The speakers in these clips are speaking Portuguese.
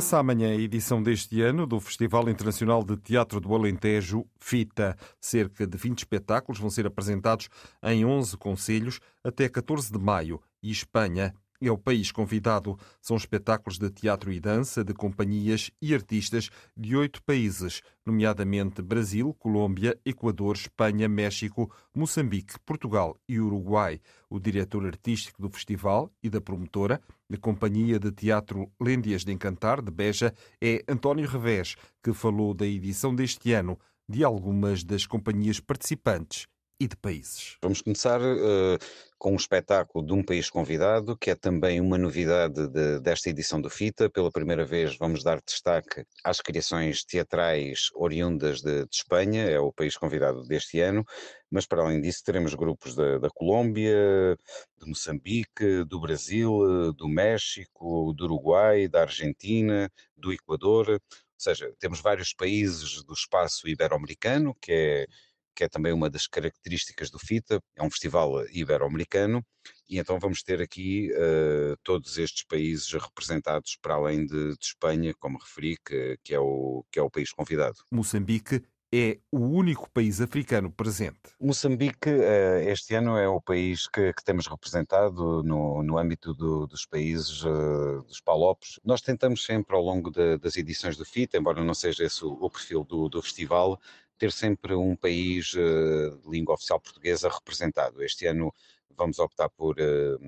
Começa amanhã a edição deste ano do Festival Internacional de Teatro do Alentejo, FITA. Cerca de 20 espetáculos vão ser apresentados em 11 concelhos até 14 de maio e Espanha é o país convidado. São espetáculos de teatro e dança de companhias e artistas de oito países, nomeadamente Brasil, Colômbia, Equador, Espanha, México, Moçambique, Portugal e Uruguai. O diretor artístico do festival e da promotora, da Companhia de Teatro Lêndias de Encantar, de Beja, é António Revés, que falou da edição deste ano de algumas das companhias participantes e de países. Vamos começar uh, com um espetáculo de um país convidado, que é também uma novidade de, desta edição do FITA. Pela primeira vez vamos dar destaque às criações teatrais oriundas de, de Espanha, é o país convidado deste ano, mas para além disso teremos grupos da, da Colômbia, de Moçambique, do Brasil, do México, do Uruguai, da Argentina, do Equador, ou seja, temos vários países do espaço ibero-americano, que é que é também uma das características do FITA, é um festival ibero-americano, e então vamos ter aqui uh, todos estes países representados para além de, de Espanha, como referi, que, que, é o, que é o país convidado. Moçambique é o único país africano presente. Moçambique, eh, este ano, é o país que, que temos representado no, no âmbito do, dos países dos Palopes. Nós tentamos sempre, ao longo de, das edições do FITA, embora não seja esse o, o perfil do, do festival, ter sempre um país uh, de língua oficial portuguesa representado. Este ano vamos optar por, uh,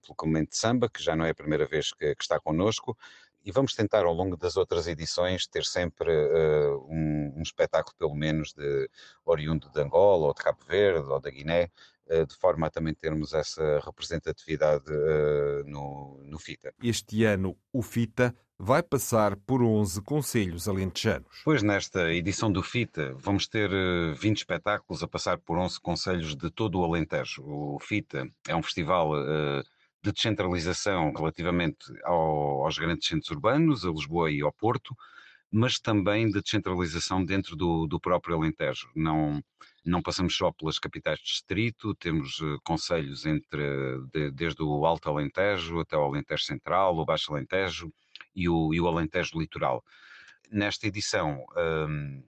pelo Comento de Samba, que já não é a primeira vez que, que, está connosco, e vamos tentar ao longo das outras edições ter sempre uh, um, um, espetáculo pelo menos de oriundo de Angola, ou de Cabo Verde, ou da Guiné, de forma a também termos essa representatividade no, no FITA. Este ano o FITA vai passar por 11 conselhos alentejanos. Pois nesta edição do FITA vamos ter 20 eh, espetáculos a passar por 11 conselhos de todo o Alentejo. O FITA é um festival uh, de descentralização relativamente ao, aos grandes centros urbanos, a Lisboa e ao Porto, mas também de descentralização dentro do, do próprio Alentejo. Não, não passamos só pelas capitais de distrito, temos uh, conselhos entre, de, desde o Alto Alentejo até o Alentejo Central, o Baixo Alentejo, e o, e o Alentejo Litoral. Nesta edição um,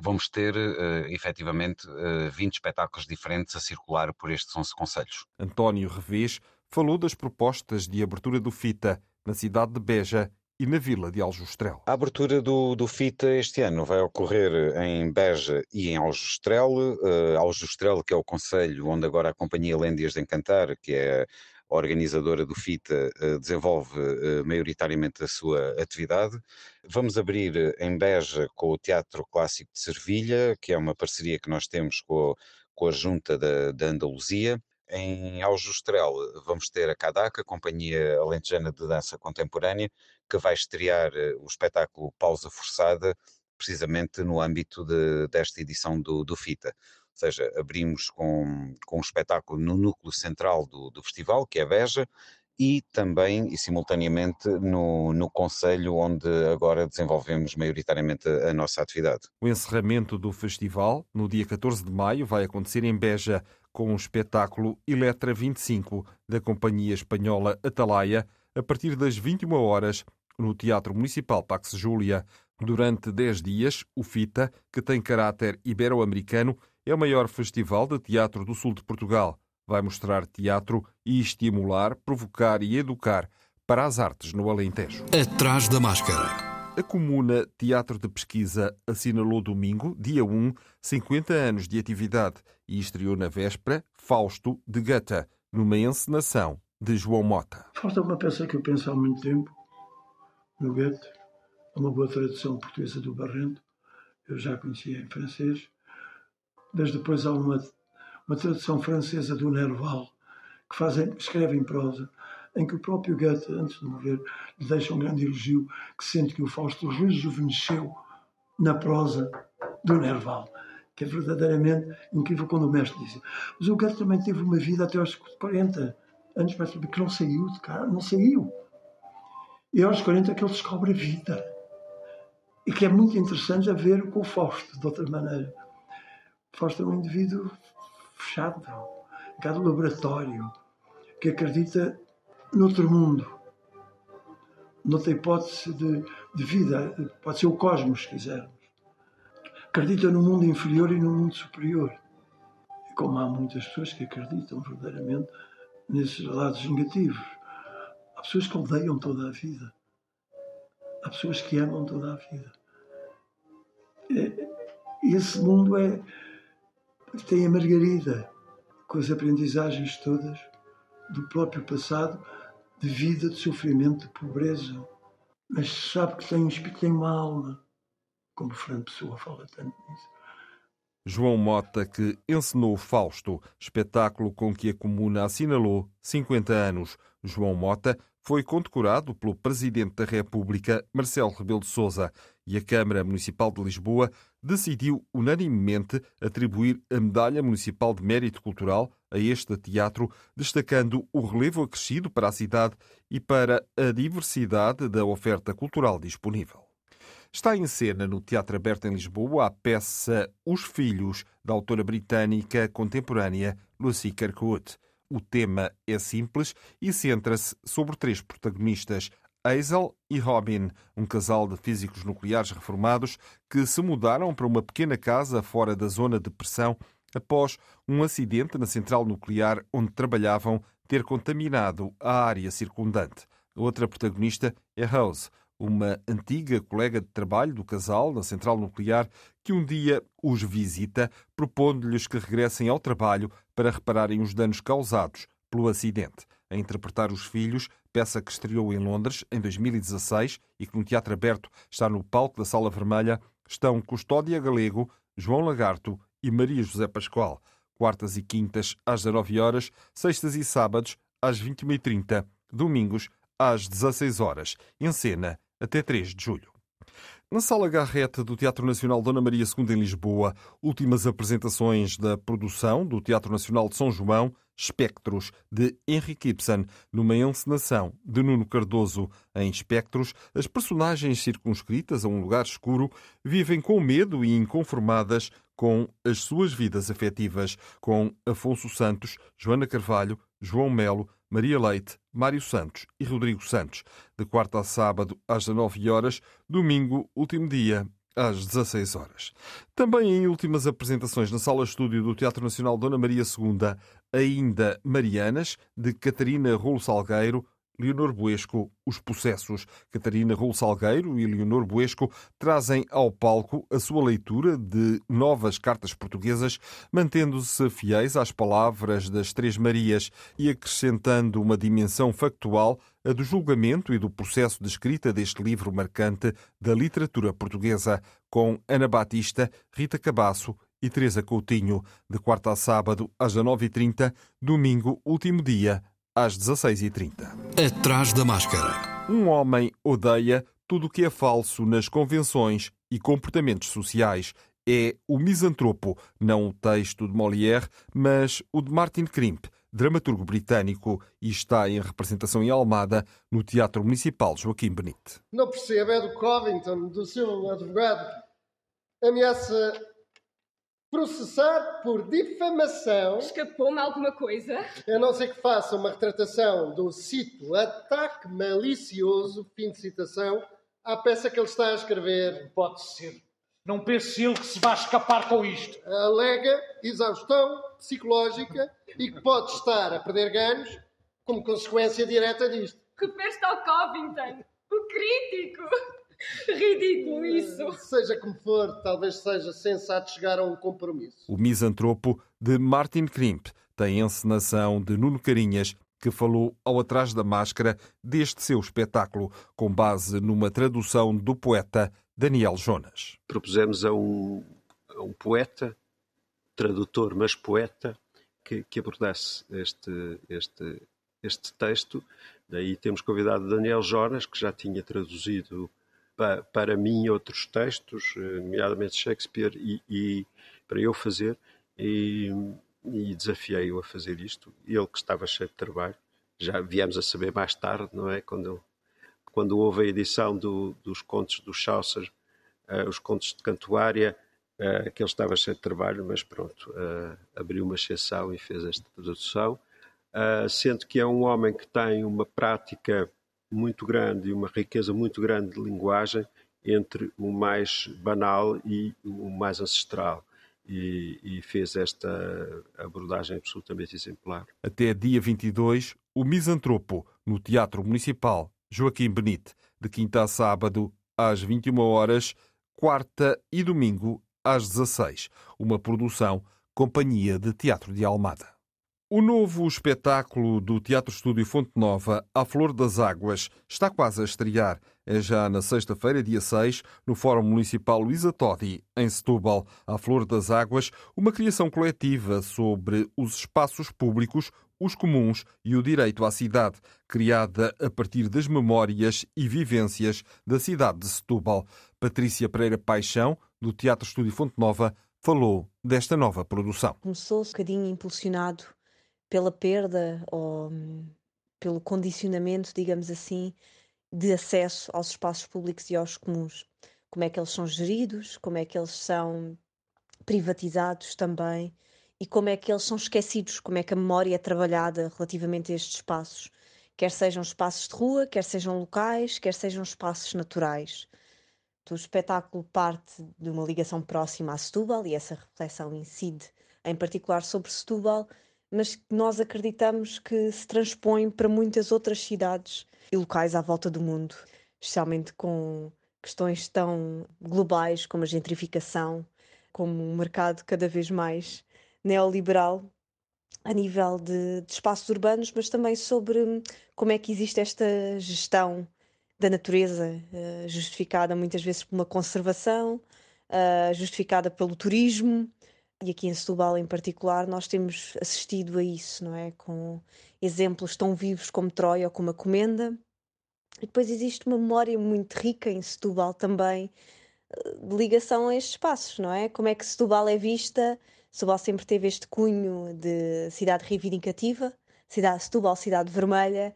vamos ter uh, efetivamente uh, 20 espetáculos diferentes a circular por estes 11 conselhos. António Revés falou das propostas de abertura do FITA na cidade de Beja e na vila de Aljustrel. A abertura do, do FITA este ano vai ocorrer em Beja e em Aljustrel. Uh, Aljustrel, que é o conselho onde agora a Companhia Lêndias de Encantar, que é organizadora do FITA eh, desenvolve eh, maioritariamente a sua atividade. Vamos abrir eh, em Beja com o Teatro Clássico de Servilha, que é uma parceria que nós temos com, com a Junta da, da Andaluzia. Em Aljustrel vamos ter a CADAC, a Companhia Alentejana de Dança Contemporânea, que vai estrear o espetáculo Pausa Forçada, precisamente no âmbito de, desta edição do, do FITA seja, abrimos com, com um espetáculo no núcleo central do, do festival, que é Beja, e também e simultaneamente no, no Conselho, onde agora desenvolvemos maioritariamente a, a nossa atividade. O encerramento do festival, no dia 14 de maio, vai acontecer em Beja, com o espetáculo Eletra 25, da companhia espanhola Atalaia, a partir das 21 horas, no Teatro Municipal Pax Júlia. Durante 10 dias, o FITA, que tem caráter ibero-americano, é o maior festival de teatro do sul de Portugal. Vai mostrar teatro e estimular, provocar e educar para as artes no Alentejo. Atrás da máscara. A Comuna Teatro de Pesquisa assinalou domingo, dia 1, 50 anos de atividade e estreou na véspera Fausto de Gata, numa encenação de João Mota. Fausto é uma peça que eu penso há muito tempo, no Goethe, é uma boa tradução portuguesa do Barrento, eu já conhecia em francês, mas depois há uma, uma tradução francesa do Nerval, que fazem, escreve em prosa, em que o próprio Goethe, antes de morrer, lhe deixa um grande elogio, que sente que o Fausto rejuvenesceu na prosa do Nerval, que é verdadeiramente incrível quando o mestre diz. Mas o Goethe também teve uma vida até aos 40 anos, que não saiu de cá, não saiu. E aos 40 é que ele descobre a vida. E que é muito interessante a ver com o Fausto, de outra maneira. Fausto é um indivíduo fechado, cada laboratório, que acredita noutro mundo, noutra hipótese de, de vida, pode ser o cosmos, se quisermos. Acredita no mundo inferior e no mundo superior. E como há muitas pessoas que acreditam verdadeiramente nesses lados negativos. Há pessoas que odeiam toda a vida. Há pessoas que amam toda a vida. E esse mundo é tem a Margarida, com as aprendizagens todas do próprio passado, de vida, de sofrimento, de pobreza. Mas sabe que tem, que tem uma alma, como Fernando Pessoa fala tanto nisso. João Mota, que encenou Fausto, espetáculo com que a Comuna assinalou 50 anos. João Mota foi condecorado pelo Presidente da República, Marcelo Rebelo de Sousa, e a Câmara Municipal de Lisboa decidiu unanimemente atribuir a Medalha Municipal de Mérito Cultural a este teatro, destacando o relevo acrescido para a cidade e para a diversidade da oferta cultural disponível. Está em cena no Teatro Aberto em Lisboa a peça Os Filhos, da autora britânica contemporânea Lucy Kirkwood. O tema é simples e centra-se sobre três protagonistas, Hazel e Robin, um casal de físicos nucleares reformados que se mudaram para uma pequena casa fora da zona de pressão após um acidente na central nuclear onde trabalhavam ter contaminado a área circundante. Outra protagonista é Rose, uma antiga colega de trabalho do casal na central nuclear que um dia os visita, propondo-lhes que regressem ao trabalho para repararem os danos causados pelo acidente. A interpretar os filhos peça que estreou em Londres em 2016 e que no Teatro Aberto está no palco da Sala Vermelha, estão Custódia Galego, João Lagarto e Maria José Pascoal. Quartas e quintas às 19 horas, sextas e sábados às 21h30, domingos às 16 horas. Em cena até 3 de julho. Na Sala Garrete do Teatro Nacional Dona Maria II em Lisboa, últimas apresentações da produção do Teatro Nacional de São João, Espectros, de Henrique Ibsen, numa encenação de Nuno Cardoso. Em Espectros, as personagens circunscritas a um lugar escuro vivem com medo e inconformadas com as suas vidas afetivas, com Afonso Santos, Joana Carvalho, João Melo, Maria Leite, Mário Santos e Rodrigo Santos, de quarta a sábado às 19 horas, domingo, último dia, às 16 horas. Também em últimas apresentações na sala estúdio do Teatro Nacional Dona Maria II, ainda Marianas, de Catarina Rolo Salgueiro, Leonor Buesco, Os Processos. Catarina Rolo Salgueiro e Leonor Buesco trazem ao palco a sua leitura de novas cartas portuguesas, mantendo-se fiéis às palavras das Três Marias e acrescentando uma dimensão factual a do julgamento e do processo de escrita deste livro marcante da literatura portuguesa, com Ana Batista, Rita Cabasso e Teresa Coutinho, de quarta a sábado às 19h30, domingo, último dia, às 16h30. Atrás da máscara. Um homem odeia tudo o que é falso nas convenções e comportamentos sociais. É o misantropo, não o texto de Molière, mas o de Martin Krimp, dramaturgo britânico, e está em representação em Almada, no Teatro Municipal Joaquim Benite. Não percebo, é do Covington, do seu advogado. Ameaça processar por difamação. Escapou-me alguma coisa? A não ser que faça uma retratação do cito ataque malicioso, fim de citação, à peça que ele está a escrever. Pode ser. Não pense ele que se vai escapar com isto. Alega exaustão psicológica e que pode estar a perder ganhos como consequência direta disto. Refere-se ao Covington, o crítico. Ridículo isso. Seja como for, talvez seja sensato chegar a um compromisso. O Misantropo, de Martin Krimp, tem encenação de Nuno Carinhas, que falou ao Atrás da Máscara deste seu espetáculo, com base numa tradução do poeta Daniel Jonas. Propusemos a um, a um poeta, tradutor, mas poeta, que, que abordasse este, este, este texto. Daí temos convidado Daniel Jonas, que já tinha traduzido para, para mim outros textos, eh, nomeadamente Shakespeare, e, e para eu fazer, e, e desafiei-o a fazer isto. Ele que estava cheio de trabalho, já viemos a saber mais tarde, não é? Quando, quando houve a edição do, dos contos do Chaucer, uh, os contos de Cantuária, uh, que ele estava cheio de trabalho, mas pronto, uh, abriu uma exceção e fez esta tradução. Sendo que é um homem que tem uma prática muito grande e uma riqueza muito grande de linguagem entre o mais banal e o mais ancestral. E, e, fez esta abordagem absolutamente exemplar. Até dia 22, o Misantropo, no Teatro Municipal Joaquim Benite, de quinta a sábado, às 21 horas, quarta e domingo, às 16. Uma produção Companhia de Teatro de Almada. O novo espetáculo do Teatro Estúdio Fonte Nova, A Flor das Águas, está quase a estrear. É já na sexta-feira, dia 6, no Fórum Municipal Luísa Todi, em Setúbal. A Flor das Águas, uma criação coletiva sobre os espaços públicos, os comuns e o direito à cidade, criada a partir das memórias e vivências da cidade de Setúbal. Patrícia Pereira Paixão, do Teatro Estúdio Fonte Nova, falou desta nova produção. Começou um bocadinho impulsionado pela perda ou pelo condicionamento, digamos assim, de acesso aos espaços públicos e aos comuns. Como é que eles são geridos, como é que eles são privatizados também e como é que eles são esquecidos, como é que a memória é trabalhada relativamente a estes espaços, quer sejam espaços de rua, quer sejam locais, quer sejam espaços naturais. O espetáculo parte de uma ligação próxima a Setúbal e essa reflexão incide em particular sobre Setúbal mas que nós acreditamos que se transpõe para muitas outras cidades e locais à volta do mundo, especialmente com questões tão globais como a gentrificação, como um mercado cada vez mais neoliberal a nível de, de, espaços urbanos, mas também sobre como é que existe esta gestão da natureza, uh, justificada muitas vezes por uma conservação, uh, justificada pelo turismo, e aqui em Setúbal em particular, nós temos assistido a isso, não é? Com exemplos tão vivos como Troia ou como a Comenda. E depois existe uma memória muito rica em Setúbal também, eh, de ligação a estes espaços, não é? Como é que Setúbal é vista? Setúbal sempre teve este cunho de cidade reivindicativa, cidade, Setúbal, cidade vermelha,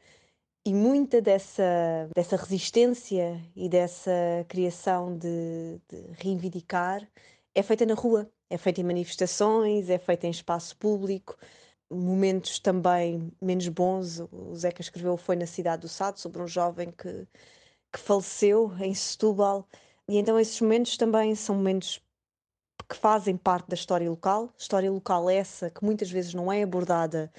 e muita dessa, dessa resistência e dessa criação de, de reivindicar é feita na rua, é feita em manifestações, é feita em espaço público, momentos também menos bons. O Zeca escreveu Foi na Cidade do Sado, sobre um jovem que, que faleceu em Setúbal. E então esses momentos também são momentos que fazem parte da história local. História local essa que muitas vezes não é abordada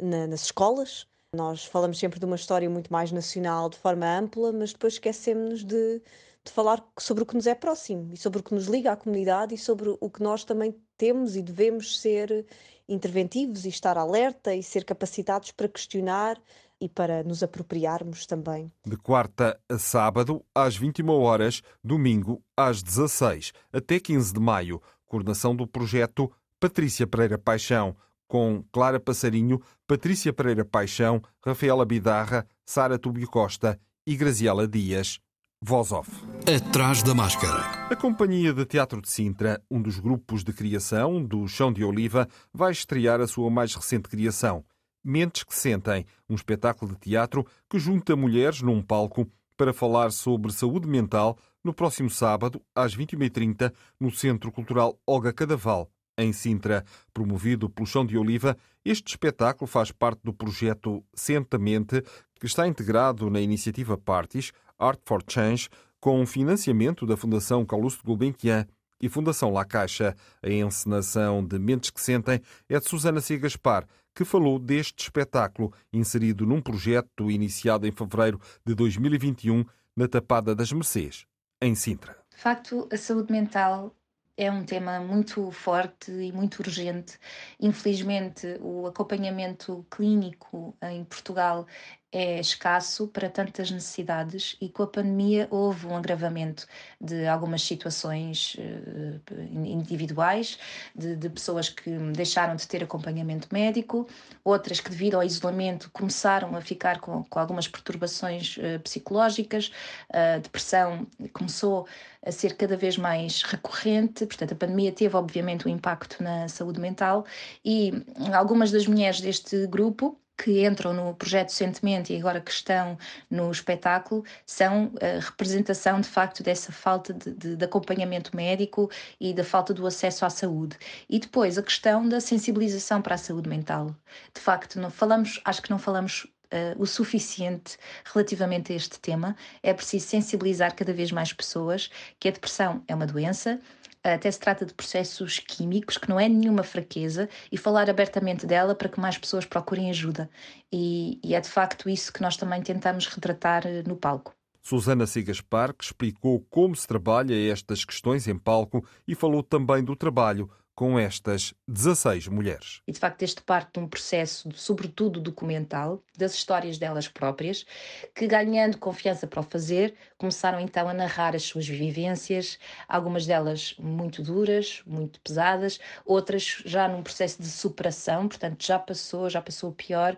na, nas escolas. Nós falamos sempre de uma história muito mais nacional, de forma ampla, mas depois esquecemos de de falar sobre o que nos é próximo e sobre o que nos liga à comunidade e sobre o que nós também temos e devemos ser interventivos e estar alerta e ser capacitados para questionar e para nos apropriarmos também. De quarta a sábado, às 21 horas, domingo às 16, até 15 de maio. Coordenação do projeto Patrícia Pereira Paixão, com Clara Passarinho, Patrícia Pereira Paixão, Rafaela Bidarra, Sara Tubio Costa e Graziela Dias. Voz off. Atrás da máscara. A Companhia de Teatro de Sintra, um dos grupos de criação do Chão de Oliva, vai estrear a sua mais recente criação, Mentes que Sentem, um espetáculo de teatro que junta mulheres num palco para falar sobre saúde mental no próximo sábado, às 21h30, no Centro Cultural Olga Cadaval, em Sintra. Promovido pelo Chão de Oliva, este espetáculo faz parte do projeto Sentamente, que está integrado na iniciativa Parties, Art for Change, com financiamento da Fundação Calouste Gulbenkian e Fundação La Caixa. A encenação de Mentes que Sentem é de Susana C. Gaspar, que falou deste espetáculo, inserido num projeto iniciado em fevereiro de 2021 na Tapada das Mercês, em Sintra. De facto, a saúde mental é um tema muito forte e muito urgente. Infelizmente, o acompanhamento clínico em Portugal é escasso para tantas necessidades e com a pandemia houve um agravamento de algumas situações uh, individuais, de, de, pessoas que deixaram de ter acompanhamento médico, outras que, devido ao isolamento, começaram a ficar com, com algumas perturbações uh, psicológicas, a depressão começou a ser cada vez mais recorrente, portanto, a pandemia teve, obviamente, um impacto na saúde mental e algumas das mulheres deste grupo que entram no projeto recentemente e agora que estão no espetáculo são a representação de facto dessa falta de, de, de, acompanhamento médico e da falta do acesso à saúde. E depois a questão da sensibilização para a saúde mental. De facto, não falamos, acho que não falamos Uh, o suficiente relativamente a este tema. É preciso sensibilizar cada vez mais pessoas que a depressão é uma doença, até se trata de processos químicos, que não é nenhuma fraqueza, e falar abertamente dela para que mais pessoas procurem ajuda. E, e é de facto isso que nós também tentamos retratar eh, no palco. Susana Sigas Parque explicou como se trabalha estas questões em palco e falou também do trabalho com estas 16 mulheres. E de facto, este parte de um processo, sobretudo documental, das histórias delas próprias, que ganhando confiança para o fazer, começaram então a narrar as suas vivências, algumas delas muito duras, muito pesadas, outras já num processo de superação, portanto já passou, já passou o pior,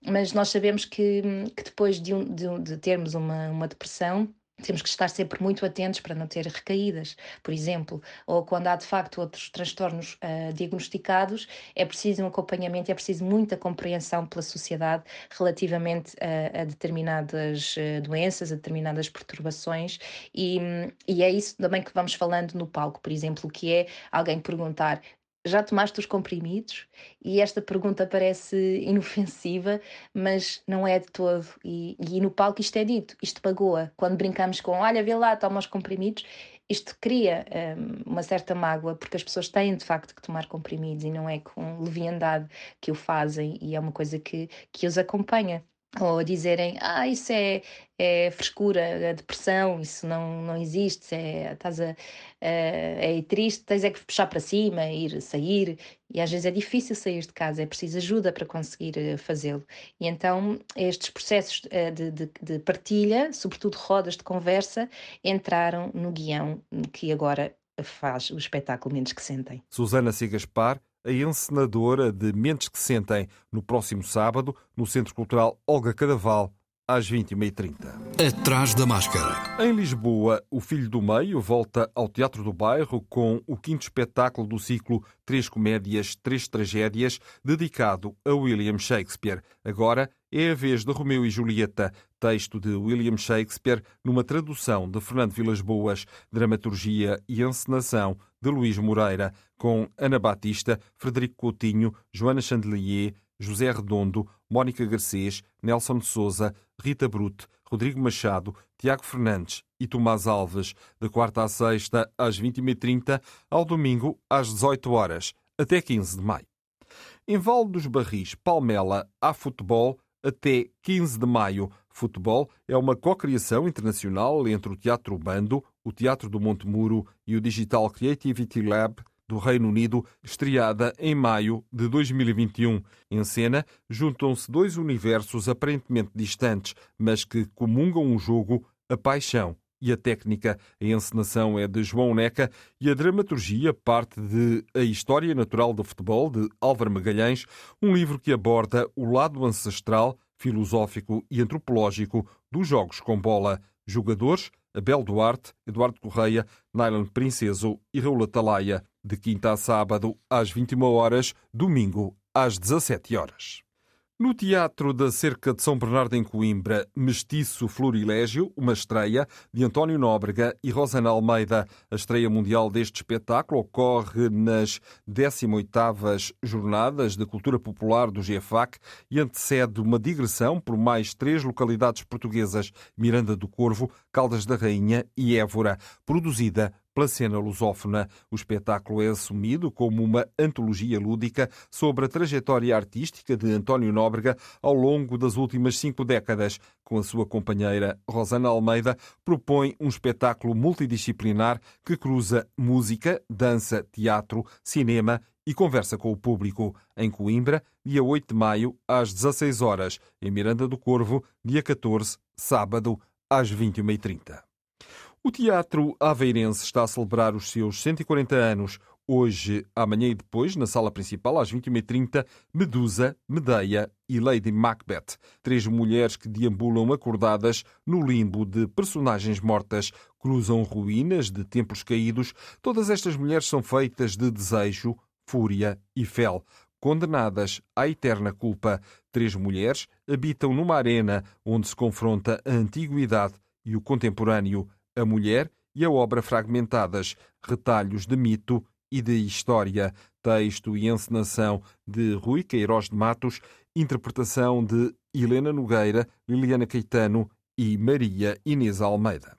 mas nós sabemos que, que depois de, um, de, de termos uma, uma depressão, temos que estar sempre muito atentos para não ter recaídas, por exemplo, ou quando há de facto outros transtornos uh, diagnosticados, é preciso um acompanhamento, é preciso muita compreensão pela sociedade relativamente a, a determinadas uh, doenças, a determinadas perturbações, e, e é isso também que vamos falando no palco, por exemplo, que é alguém perguntar já tomaste os comprimidos? E esta pergunta parece inofensiva, mas não é de todo. E, e no palco isto é dito, isto pagoa. Quando brincamos com, olha, vê lá, toma os comprimidos, isto cria um, uma certa mágoa, porque as pessoas têm de facto que tomar comprimidos e não é com leviandade que o fazem e é uma coisa que, que os acompanha ou dizerem, ah, isso é, é frescura, a depressão, isso não, não existe, é, estás a, é, é triste, tens é que puxar para cima, ir sair, e às vezes é difícil sair de casa, é preciso ajuda para conseguir eh, fazê-lo. E então estes processos eh, de, de, de partilha, sobretudo rodas de conversa, entraram no guião que agora faz o espetáculo Menos que Sentem. Susana Sigaspar a encenadora de Mentes que Sentem, no próximo sábado, no Centro Cultural Olga Cadaval, às 21h30. Atrás da máscara. Em Lisboa, o Filho do Meio volta ao Teatro do Bairro com o quinto espetáculo do ciclo Três Comédias, Três Tragédias, dedicado a William Shakespeare. Agora é a vez de Romeu e Julieta, texto de William Shakespeare, numa tradução de Fernando Vilas Boas, dramaturgia e encenação de Luís Moreira, com Ana Batista, Frederico Coutinho, Joana Chandelier, José Redondo, Mónica Garcês, Nelson de Souza, Rita Brute, Rodrigo Machado, Tiago Fernandes e Tomás Alves, de quarta a sexta às 21h30, ao domingo às 18 horas, até 15 de maio. Em Val dos Barris, Palmela, há futebol até 15 de maio. Futebol é uma cocriação internacional entre o Teatro Bando, o Teatro do Monte Muro e o Digital Creativity Lab do Reino Unido, estreada em maio de 2021. Em cena, juntam-se dois universos aparentemente distantes, mas que comungam o jogo, a paixão e a técnica. A encenação é de João Neca e a dramaturgia parte de A História Natural do Futebol, de Álvaro Magalhães, um livro que aborda o lado ancestral, filosófico e antropológico dos jogos com bola. Jogadores, Abel Duarte, Eduardo Correia, Nylon Princeso e Raul Atalaia de quinta a sábado às 21 horas, domingo às 17 horas. No Teatro da Cerca de São Bernardo em Coimbra, Mestiço Florilégio, uma estreia de António Nóbrega e Rosana Almeida. A estreia mundial deste espetáculo ocorre nas 18º Jornadas de Cultura Popular do GFAC e antecede uma digressão por mais três localidades portuguesas, Miranda do Corvo, Caldas da Rainha e Évora, produzida pela cena lusófona. O espetáculo é assumido como uma antologia lúdica sobre a trajetória artística de António Nóbrega ao longo das últimas cinco décadas. Com a sua companheira Rosana Almeida, propõe um espetáculo multidisciplinar que cruza música, dança, teatro, cinema e conversa com o público. Em Coimbra, dia 8 de maio, às 16 horas. Em Miranda do Corvo, dia 14, sábado, às 21h30. O Teatro Aveirense está a celebrar os seus 140 anos. Hoje, amanhã e depois, na sala principal, às 21h30, Medusa, Medeia e Lady Macbeth. Três mulheres que deambulam acordadas no limbo de personagens mortas, cruzam ruínas de tempos caídos. Todas estas mulheres são feitas de desejo, fúria e fel. Condenadas à eterna culpa, três mulheres habitam numa arena onde se confronta a antiguidade e o contemporâneo, a mulher e a obra fragmentadas, retalhos de mito e de história, texto e encenação de Rui Queiroz de Matos, interpretação de Helena Nogueira, Liliana Caetano e Maria Inês Almeida.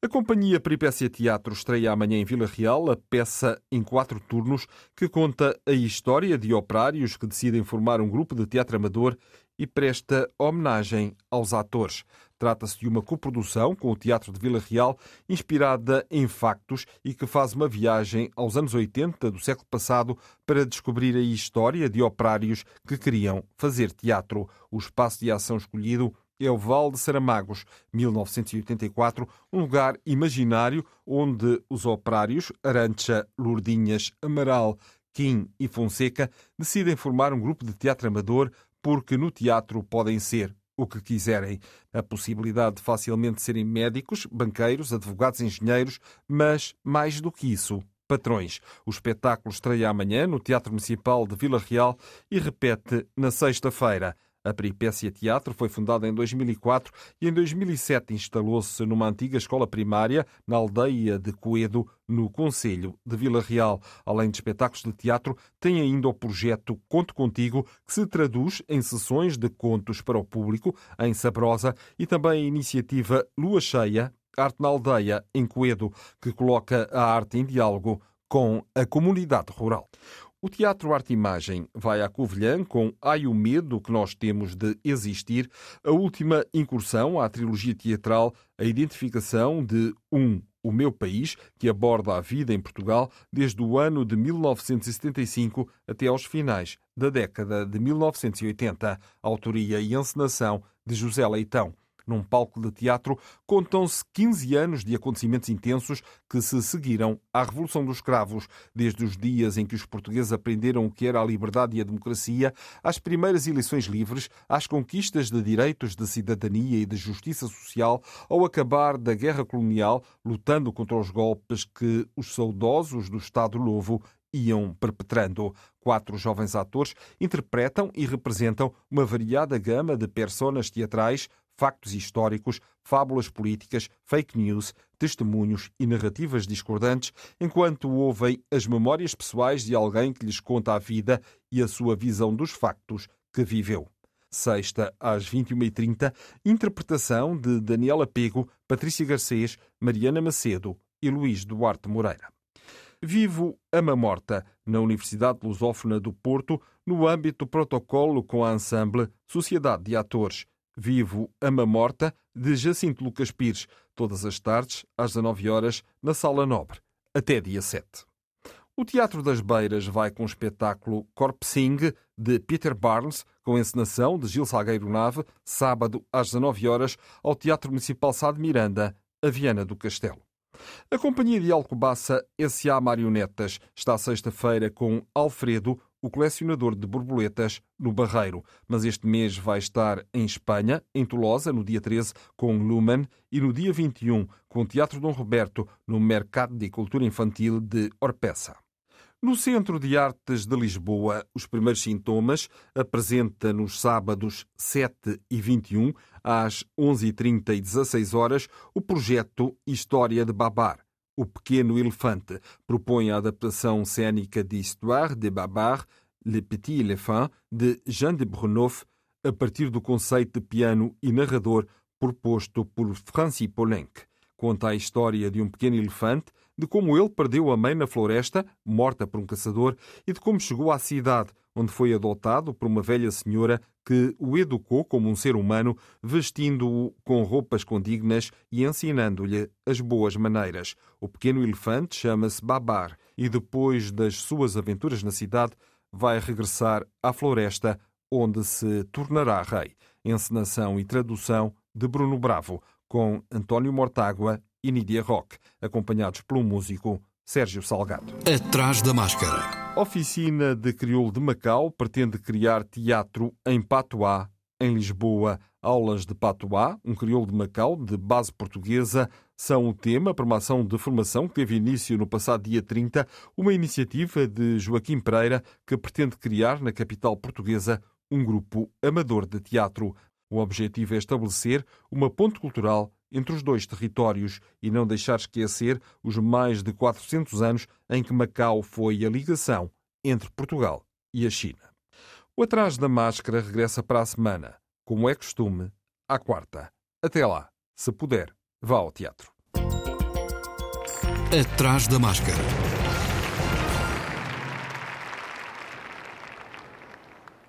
A companhia Peripécia Teatro estreia amanhã em Vila Real a peça em quatro turnos que conta a história de operários que decidem formar um grupo de teatro amador e presta homenagem aos atores. Trata-se de uma coprodução com o Teatro de Vila Real, inspirada em factos e que faz uma viagem aos anos 80 do século passado para descobrir a história de operários que queriam fazer teatro. O espaço de ação escolhido é o Val de Saramagos, 1984, um lugar imaginário onde os operários Arancha, Lourdinhas, Amaral, Kim e Fonseca decidem formar um grupo de teatro amador porque no teatro podem ser o que quiserem. A possibilidade de facilmente serem médicos, banqueiros, advogados, engenheiros, mas mais do que isso, patrões. O espetáculo estreia amanhã no Teatro Municipal de Vila Real e repete na sexta-feira. A Peripécia Teatro foi fundada em 2004 e em 2007 instalou-se numa antiga escola primária na aldeia de Coedo, no Conselho de Vila Real. Além de espetáculos de teatro, tem ainda o projeto Conto Contigo, que se traduz em sessões de contos para o público em Sabrosa e também a iniciativa Lua Cheia, Arte na Aldeia, em Coedo, que coloca a arte em diálogo com a comunidade rural. O Teatro Arte Imagem vai à Covilhã com Ai o Medo que nós temos de existir, a última incursão à trilogia teatral, a identificação de um o Meu País, que aborda a vida em Portugal desde o ano de 1975 até aos finais da década de 1980. Autoria e encenação de José Leitão num palco de teatro, contam-se 15 anos de acontecimentos intensos que se seguiram à Revolução dos Cravos, desde os dias em que os portugueses aprenderam o que era a liberdade e a democracia, às primeiras eleições livres, às conquistas de direitos de cidadania e de justiça social, ao acabar da guerra colonial, lutando contra os golpes que os saudosos do Estado Novo iam perpetrando. Quatro jovens atores interpretam e representam uma variada gama de personas teatrais, factos históricos, fábulas políticas, fake news, testemunhos e narrativas discordantes, enquanto ouvem as memórias pessoais de alguém que lhes conta a vida e a sua visão dos factos que viveu. Sexta, às 21h30, interpretação de Daniela Pego, Patrícia Garcês, Mariana Macedo e Luís Duarte Moreira. Vivo Ama Morta, na Universidade Lusófona do Porto, no âmbito do protocolo com a Ensemble Sociedade de Atores. Vivo Ama Morta, de Jacinto Lucas Pires, todas as tardes, às 19 horas, na Sala Nobre, até dia 7. O Teatro das Beiras vai com o espetáculo Corpsing, de Peter Barnes, com encenação de Gil Salgueiro Nave, sábado, às 19 horas, ao Teatro Municipal Sá de Miranda, a Viana do Castelo. A Companhia de Alcobaça S.A. Marionetas está sexta-feira com Alfredo, o colecionador de borboletas, no Barreiro. Mas este mês vai estar em Espanha, em Tolosa, no dia 13, com Lumen, e no dia 21, com o Teatro Dom Roberto, no Mercado de Cultura Infantil de Orpeça. No Centro de Artes de Lisboa, os primeiros sintomas apresenta nos sábados 7 e 21, às 11h30 e 16 horas, o projeto História de Babar. O Pequeno Elefante propõe a adaptação cênica de Histoire de Babar, Le Petit Éléphant, de Jean de Brunoff, a partir do conceito de piano e narrador proposto por Francis Poulenc. Conta a história de um pequeno elefante, de como ele perdeu a mãe na floresta, morta por um caçador, e de como chegou à cidade, onde foi adotado por uma velha senhora que o educou como um ser humano, vestindo-o com roupas condignas e ensinando-lhe as boas maneiras. O pequeno elefante chama-se Babar e, depois das suas aventuras na cidade, vai regressar à floresta, onde se tornará rei. Encenação e tradução de Bruno Bravo, com António Mortágua e Nídia Roque, acompanhados pelo músico Sérgio Salgado. Atrás da máscara. Oficina de Crioulo de Macau pretende criar teatro em Patois, em Lisboa. Aulas de Patois, um crioulo de Macau de base portuguesa, são o tema para uma ação de formação que teve início no passado dia 30, uma iniciativa de Joaquim Pereira que pretende criar na capital portuguesa um grupo amador de teatro. O objetivo é estabelecer uma ponte cultural entre os dois territórios e não deixar esquecer os mais de 400 anos em que Macau foi a ligação entre Portugal e a China. O Atrás da Máscara regressa para a semana, como é costume, à quarta. Até lá, se puder, vá ao teatro. Atrás da Máscara.